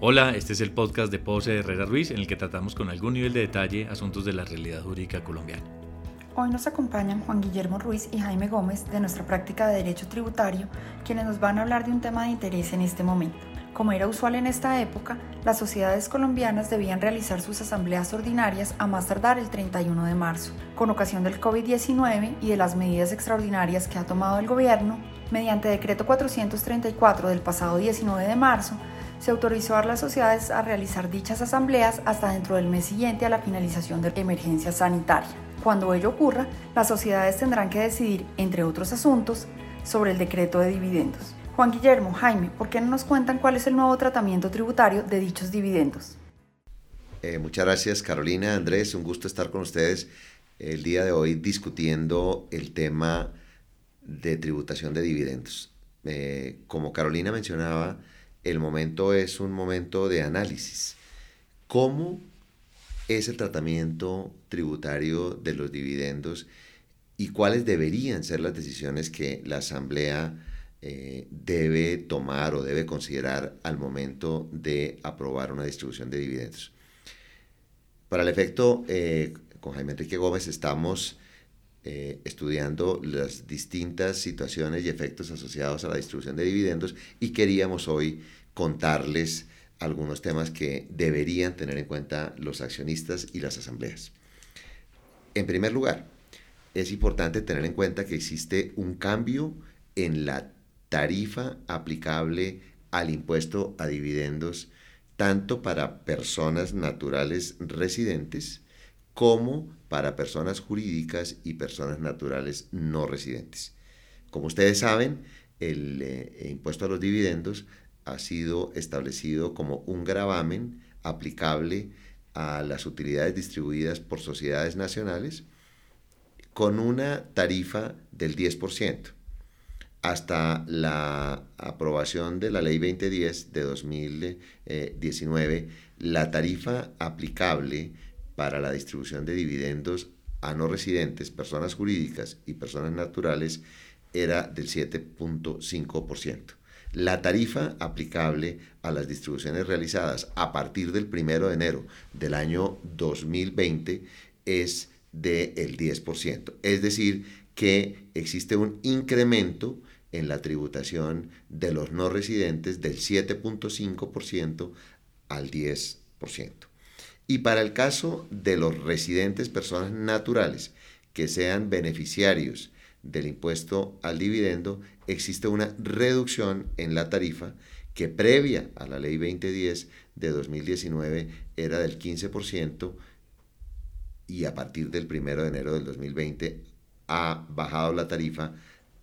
Hola, este es el podcast de Pose Herrera Ruiz en el que tratamos con algún nivel de detalle asuntos de la realidad jurídica colombiana. Hoy nos acompañan Juan Guillermo Ruiz y Jaime Gómez de nuestra práctica de Derecho Tributario, quienes nos van a hablar de un tema de interés en este momento. Como era usual en esta época, las sociedades colombianas debían realizar sus asambleas ordinarias a más tardar el 31 de marzo. Con ocasión del COVID-19 y de las medidas extraordinarias que ha tomado el gobierno, mediante decreto 434 del pasado 19 de marzo, se autorizó a las sociedades a realizar dichas asambleas hasta dentro del mes siguiente a la finalización de la emergencia sanitaria. Cuando ello ocurra, las sociedades tendrán que decidir, entre otros asuntos, sobre el decreto de dividendos. Juan Guillermo, Jaime, ¿por qué no nos cuentan cuál es el nuevo tratamiento tributario de dichos dividendos? Eh, muchas gracias Carolina, Andrés, un gusto estar con ustedes el día de hoy discutiendo el tema de tributación de dividendos. Eh, como Carolina mencionaba, el momento es un momento de análisis. ¿Cómo es el tratamiento tributario de los dividendos y cuáles deberían ser las decisiones que la Asamblea eh, debe tomar o debe considerar al momento de aprobar una distribución de dividendos? Para el efecto, eh, con Jaime Enrique Gómez estamos eh, estudiando las distintas situaciones y efectos asociados a la distribución de dividendos y queríamos hoy contarles algunos temas que deberían tener en cuenta los accionistas y las asambleas. En primer lugar, es importante tener en cuenta que existe un cambio en la tarifa aplicable al impuesto a dividendos tanto para personas naturales residentes como para personas jurídicas y personas naturales no residentes. Como ustedes saben, el eh, impuesto a los dividendos ha sido establecido como un gravamen aplicable a las utilidades distribuidas por sociedades nacionales con una tarifa del 10%. Hasta la aprobación de la Ley 2010 de 2019, la tarifa aplicable para la distribución de dividendos a no residentes, personas jurídicas y personas naturales era del 7.5%. La tarifa aplicable a las distribuciones realizadas a partir del 1 de enero del año 2020 es del 10%. Es decir, que existe un incremento en la tributación de los no residentes del 7.5% al 10%. Y para el caso de los residentes, personas naturales que sean beneficiarios del impuesto al dividendo, existe una reducción en la tarifa que previa a la ley 2010 de 2019 era del 15% y a partir del 1 de enero del 2020 ha bajado la tarifa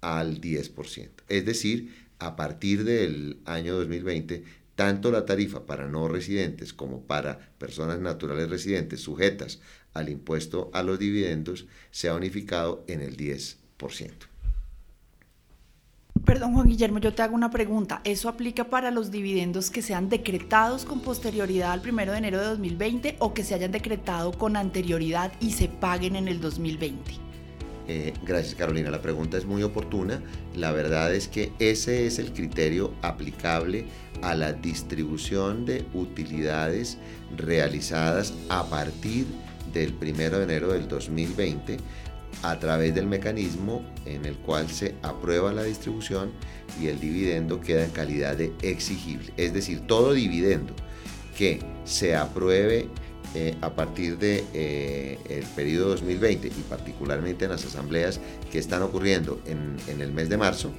al 10%. Es decir, a partir del año 2020 tanto la tarifa para no residentes como para personas naturales residentes sujetas al impuesto a los dividendos se ha unificado en el 10%. Perdón, Juan Guillermo, yo te hago una pregunta. ¿Eso aplica para los dividendos que sean decretados con posterioridad al 1 de enero de 2020 o que se hayan decretado con anterioridad y se paguen en el 2020? Eh, gracias Carolina, la pregunta es muy oportuna. La verdad es que ese es el criterio aplicable a la distribución de utilidades realizadas a partir del 1 de enero del 2020 a través del mecanismo en el cual se aprueba la distribución y el dividendo queda en calidad de exigible. Es decir, todo dividendo que se apruebe eh, a partir del de, eh, periodo 2020 y particularmente en las asambleas que están ocurriendo en, el mes de marzo,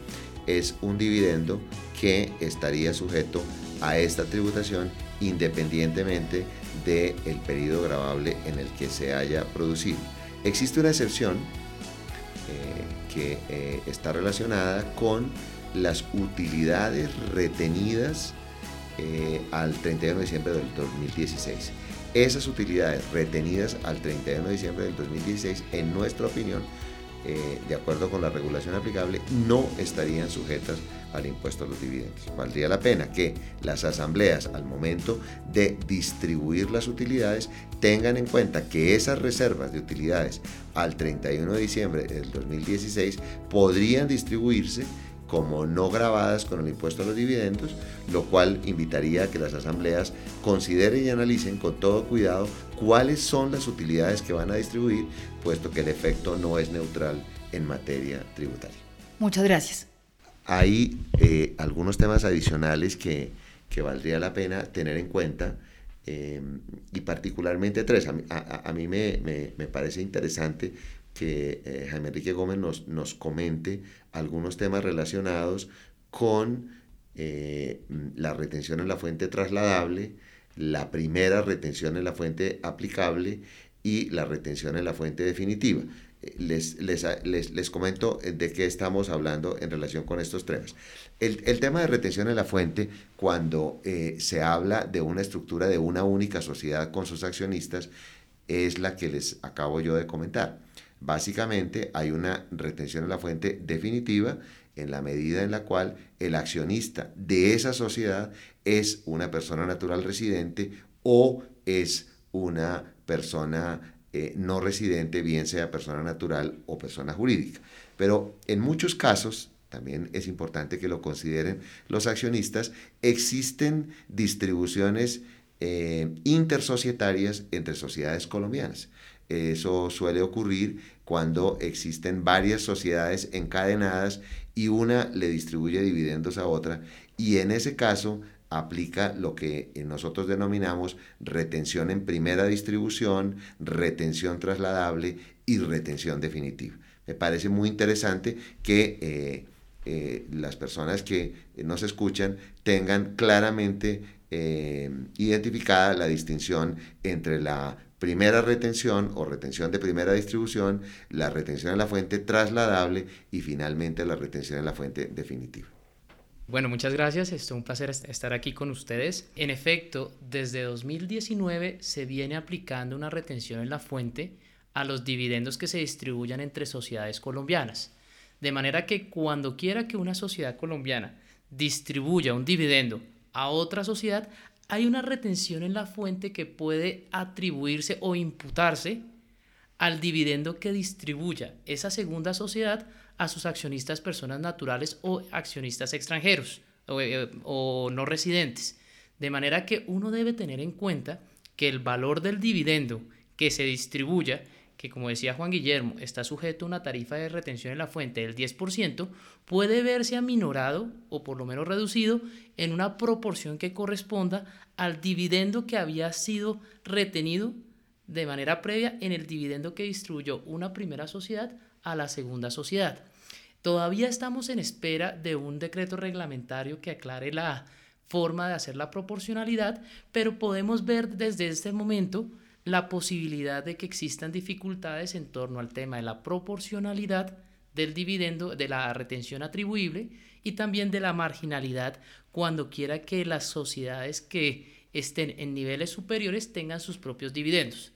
es un dividendo que estaría sujeto a esta tributación independientemente del el periodo grabable en el que se haya producido. Existe una excepción eh, que está relacionada con las utilidades retenidas al 31 de diciembre del 2016. Esas utilidades retenidas al 31 de diciembre del 2016, en nuestra opinión, eh, de acuerdo con la regulación aplicable, no estarían sujetas al impuesto a los dividendos. Valdría la pena que las asambleas, al momento de distribuir las utilidades, tengan en cuenta que esas reservas de utilidades al 31 de diciembre del 2016 podrían distribuirse como no grabadas con el impuesto a los dividendos, lo cual invitaría a que las asambleas consideren y analicen con todo cuidado cuáles son las utilidades que van a distribuir, puesto que el efecto no es neutral en materia tributaria. Muchas gracias. Hay eh, algunos temas adicionales que, valdría la pena tener en cuenta. Eh, y particularmente tres. A mí, me, parece interesante que eh, Jaime Enrique Gómez nos, nos, comente algunos temas relacionados con eh, la retención en la fuente trasladable, la primera retención en la fuente aplicable y la retención en la fuente definitiva. Eh, les, les, les, comento de qué estamos hablando en relación con estos temas. El, el tema de retención en la fuente, cuando se habla de una estructura de una única sociedad con sus accionistas, es la que les acabo yo de comentar. Básicamente hay una retención en la fuente definitiva en la medida en la cual el accionista de esa sociedad es una persona natural residente o es una persona eh, no residente, bien sea persona natural o persona jurídica. Pero en muchos casos, también es importante que lo consideren los accionistas, existen distribuciones eh, intersocietarias entre sociedades colombianas. Eso suele ocurrir cuando existen varias sociedades encadenadas y una le distribuye dividendos a otra y en ese caso aplica lo que nosotros denominamos retención en primera distribución, retención trasladable y retención definitiva. Me parece muy interesante que eh, eh, las personas que nos escuchan tengan claramente eh, identificada la distinción entre la primera retención o retención de primera distribución, la retención en la fuente trasladable y finalmente la retención en la fuente definitiva. Bueno, muchas gracias. Es un placer estar aquí con ustedes. En efecto, desde 2019 se viene aplicando una retención en la fuente a los dividendos que se distribuyan entre sociedades colombianas. De manera que cuando quiera que una sociedad colombiana distribuya un dividendo a otra sociedad, hay una retención en la fuente que puede atribuirse o imputarse al dividendo que distribuya esa segunda sociedad a sus accionistas personas naturales o accionistas extranjeros o, eh, o, no residentes. De manera que uno debe tener en cuenta que el valor del dividendo que se distribuya que como decía Juan Guillermo, está sujeto a una tarifa de retención en la fuente del 10%, puede verse aminorado o por lo menos reducido en una proporción que corresponda al dividendo que había sido retenido de manera previa en el dividendo que distribuyó una primera sociedad a la segunda sociedad. Todavía estamos en espera de un decreto reglamentario que aclare la forma de hacer la proporcionalidad, pero podemos ver desde este momento la posibilidad de que existan dificultades en torno al tema de la proporcionalidad del dividendo, de la retención atribuible y también de la marginalidad cuando quiera que las sociedades que estén en niveles superiores tengan sus propios dividendos.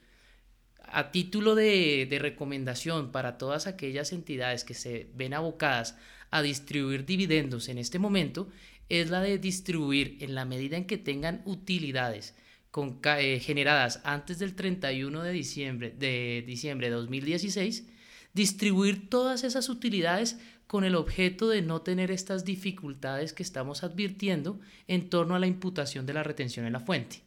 A título de, de recomendación para todas aquellas entidades que se ven abocadas a distribuir dividendos en este momento, es la de distribuir en la medida en que tengan utilidades eh, generadas antes del 31 de diciembre, de diciembre de 2016, distribuir todas esas utilidades con el objeto de no tener estas dificultades que estamos advirtiendo en torno a la imputación de la retención en la fuente.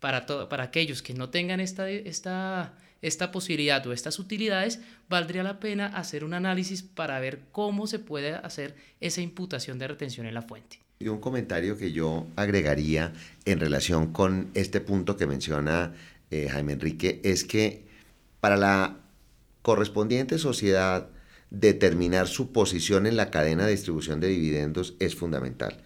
Para, para aquellos que no tengan esta, esta, esta posibilidad o estas utilidades, valdría la pena hacer un análisis para ver cómo se puede hacer esa imputación de retención en la fuente. Y un comentario que yo agregaría en relación con este punto que menciona eh, Jaime Enrique es que para la correspondiente sociedad determinar su posición en la cadena de distribución de dividendos es fundamental.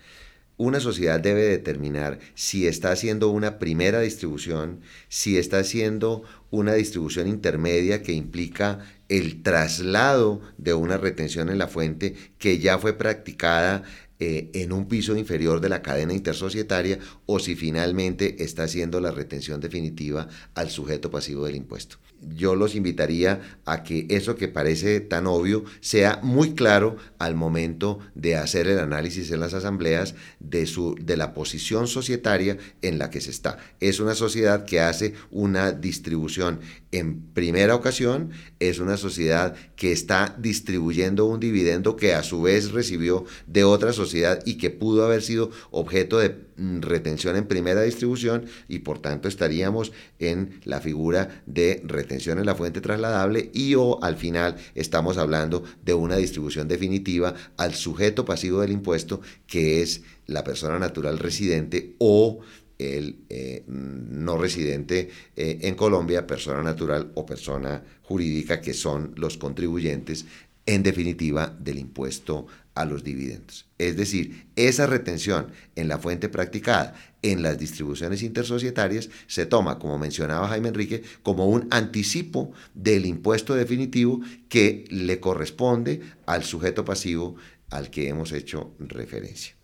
Una sociedad debe determinar si está haciendo una primera distribución, si está haciendo una distribución intermedia que implica el traslado de una retención en la fuente que ya fue practicada eh, en un piso inferior de la cadena intersocietaria o si finalmente está haciendo la retención definitiva al sujeto pasivo del impuesto. Yo los invitaría a que eso que parece tan obvio sea muy claro al momento de hacer el análisis en las asambleas de, su, de la posición societaria en la que se está. Es una sociedad que hace una distribución en primera ocasión, es una sociedad que está distribuyendo un dividendo que a su vez recibió de otra sociedad y que pudo haber sido objeto de retención en primera distribución y por tanto estaríamos en la figura de retención en la fuente trasladable y o al final estamos hablando de una distribución definitiva al sujeto pasivo del impuesto que es la persona natural residente o el eh, no residente eh, en Colombia, persona natural o persona jurídica, que son los contribuyentes, en definitiva, del impuesto a los dividendos. Es decir, esa retención en la fuente practicada en las distribuciones intersocietarias se toma, como mencionaba Jaime Enrique, como un anticipo del impuesto definitivo que le corresponde al sujeto pasivo al que hemos hecho referencia.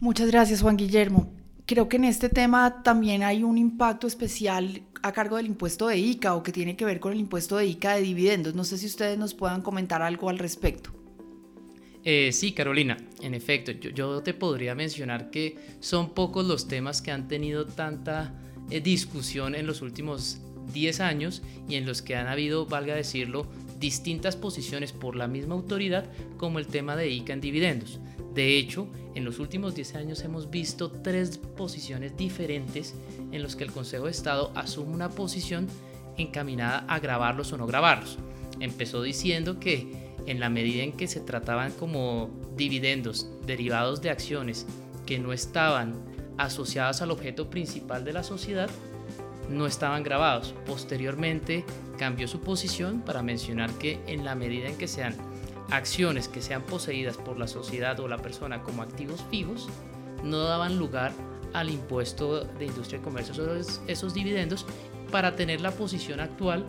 Muchas gracias, Juan Guillermo creo que en este tema también hay un impacto especial a cargo del impuesto de ICA o que tiene que ver con el impuesto de ICA de dividendos. No sé si ustedes nos puedan comentar algo al respecto. Eh, sí, Carolina, en efecto, yo, te podría mencionar que son pocos los temas que han tenido tanta eh, discusión en los últimos 10 años y en los que han habido, valga decirlo, distintas posiciones por la misma autoridad como el tema de ICA en dividendos. De hecho, en los últimos 10 años hemos visto tres posiciones diferentes en los que el Consejo de Estado asume una posición encaminada a grabarlos o no grabarlos. Empezó diciendo que en la medida en que se trataban como dividendos derivados de acciones que no estaban asociadas al objeto principal de la sociedad, no estaban grabados. Posteriormente cambió su posición para mencionar que en la medida en que sean acciones que sean poseídas por la sociedad o la persona como activos fijos no daban lugar al impuesto de industria y comercio sobre esos dividendos para tener la posición actual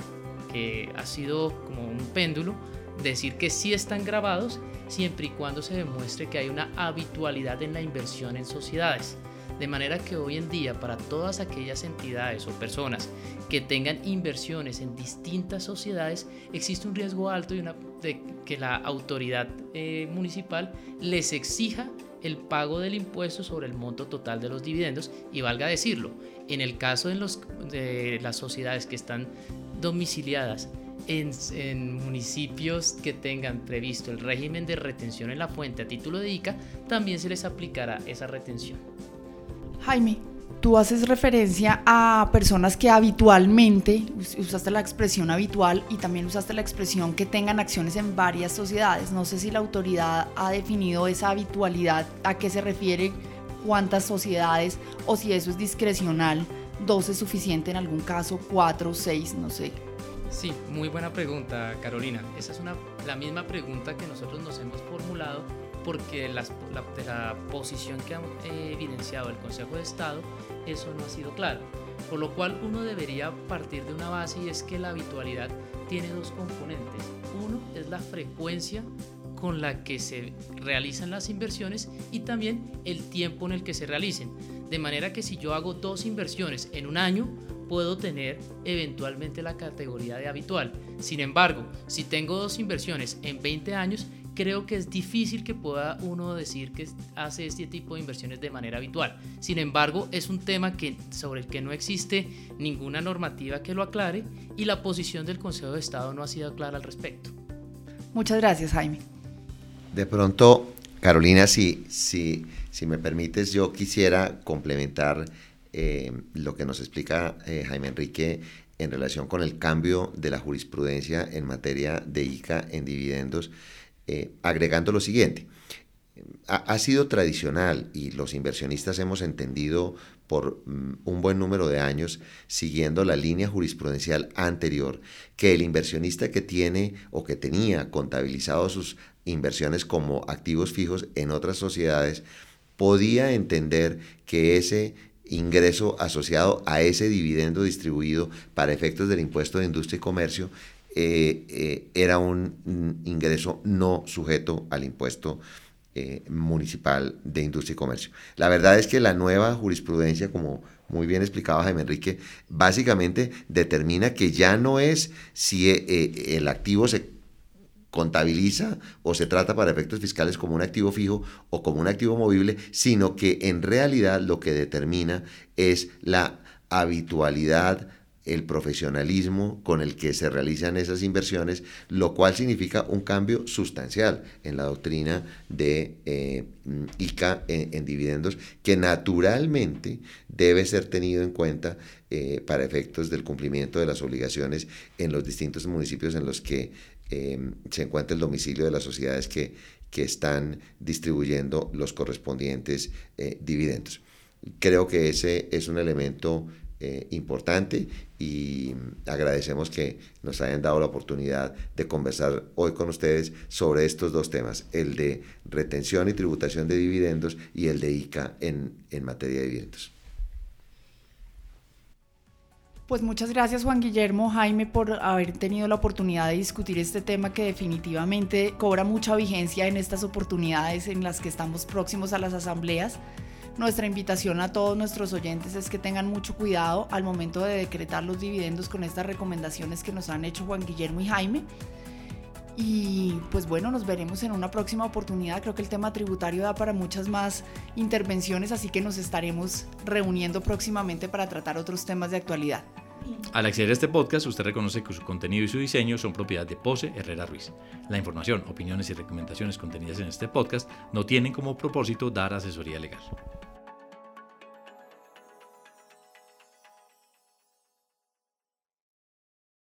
que ha sido como un péndulo decir que sí están grabados siempre y cuando se demuestre que hay una habitualidad en la inversión en sociedades. De manera que hoy en día para todas aquellas entidades o personas que tengan inversiones en distintas sociedades, existe un riesgo alto de, que la autoridad eh, municipal les exija el pago del impuesto sobre el monto total de los dividendos y valga decirlo, en el caso de, de las sociedades que están domiciliadas en, en, municipios que tengan previsto el régimen de retención en la fuente a título de ICA, también se les aplicará esa retención. Jaime, tú haces referencia a personas que habitualmente, usaste la expresión habitual y también usaste la expresión que tengan acciones en varias sociedades. No sé si la autoridad ha definido esa habitualidad, a qué se refiere, cuántas sociedades o si eso es discrecional. Dos es suficiente en algún caso, cuatro, seis, no sé. Sí, muy buena pregunta, Carolina. Esa es una, la misma pregunta que nosotros nos hemos formulado porque la, la, posición que ha eh, evidenciado el Consejo de Estado, eso no ha sido claro. Por lo cual uno debería partir de una base y es que la habitualidad tiene dos componentes. Uno es la frecuencia con la que se realizan las inversiones y también el tiempo en el que se realicen. De manera que si yo hago dos inversiones en un año, puedo tener eventualmente la categoría de habitual. Sin embargo, si tengo dos inversiones en 20 años, creo que es difícil que pueda uno decir que hace este tipo de inversiones de manera habitual. Sin embargo, es un tema que, sobre el que no existe ninguna normativa que lo aclare y la posición del Consejo de Estado no ha sido clara al respecto. Muchas gracias, Jaime. De pronto, Carolina, si, si, si me permites, yo quisiera complementar eh, lo que nos explica eh, Jaime Enrique en relación con el cambio de la jurisprudencia en materia de ICA en dividendos eh, agregando lo siguiente. Ha, sido tradicional y los inversionistas hemos entendido por mm, un buen número de años, siguiendo la línea jurisprudencial anterior, que el inversionista que tiene o que tenía contabilizado sus inversiones como activos fijos en otras sociedades, podía entender que ese ingreso asociado a ese dividendo distribuido para efectos del impuesto de industria y comercio eh, eh, era un ingreso no sujeto al impuesto eh, municipal de industria y comercio. La verdad es que la nueva jurisprudencia, como muy bien explicaba Jaime Enrique, básicamente determina que ya no es si el activo se contabiliza o se trata para efectos fiscales como un activo fijo o como un activo movible, sino que en realidad lo que determina es la habitualidad, el profesionalismo con el que se realizan esas inversiones, lo cual significa un cambio sustancial en la doctrina de eh, ICA en, dividendos, que naturalmente debe ser tenido en cuenta eh, para efectos del cumplimiento de las obligaciones en los distintos municipios en los que eh, se encuentra el domicilio de las sociedades que, que están distribuyendo los correspondientes dividendos. Creo que ese es un elemento eh, importante y agradecemos que nos hayan dado la oportunidad de conversar hoy con ustedes sobre estos dos temas, el de retención y tributación de dividendos y el de ICA en, en materia de dividendos. Pues muchas gracias Juan Guillermo, Jaime, por haber tenido la oportunidad de discutir este tema que definitivamente cobra mucha vigencia en estas oportunidades en las que estamos próximos a las asambleas. Nuestra invitación a todos nuestros oyentes es que tengan mucho cuidado al momento de decretar los dividendos con estas recomendaciones que nos han hecho Juan Guillermo y Jaime. Y pues bueno, nos veremos en una próxima oportunidad. Creo que el tema tributario da para muchas más intervenciones, así que nos estaremos reuniendo próximamente para tratar otros temas de actualidad. Al acceder a este podcast, usted reconoce que su contenido y su diseño son propiedad de Pose Herrera Ruiz. La información, opiniones y recomendaciones contenidas en este podcast no tienen como propósito dar asesoría legal.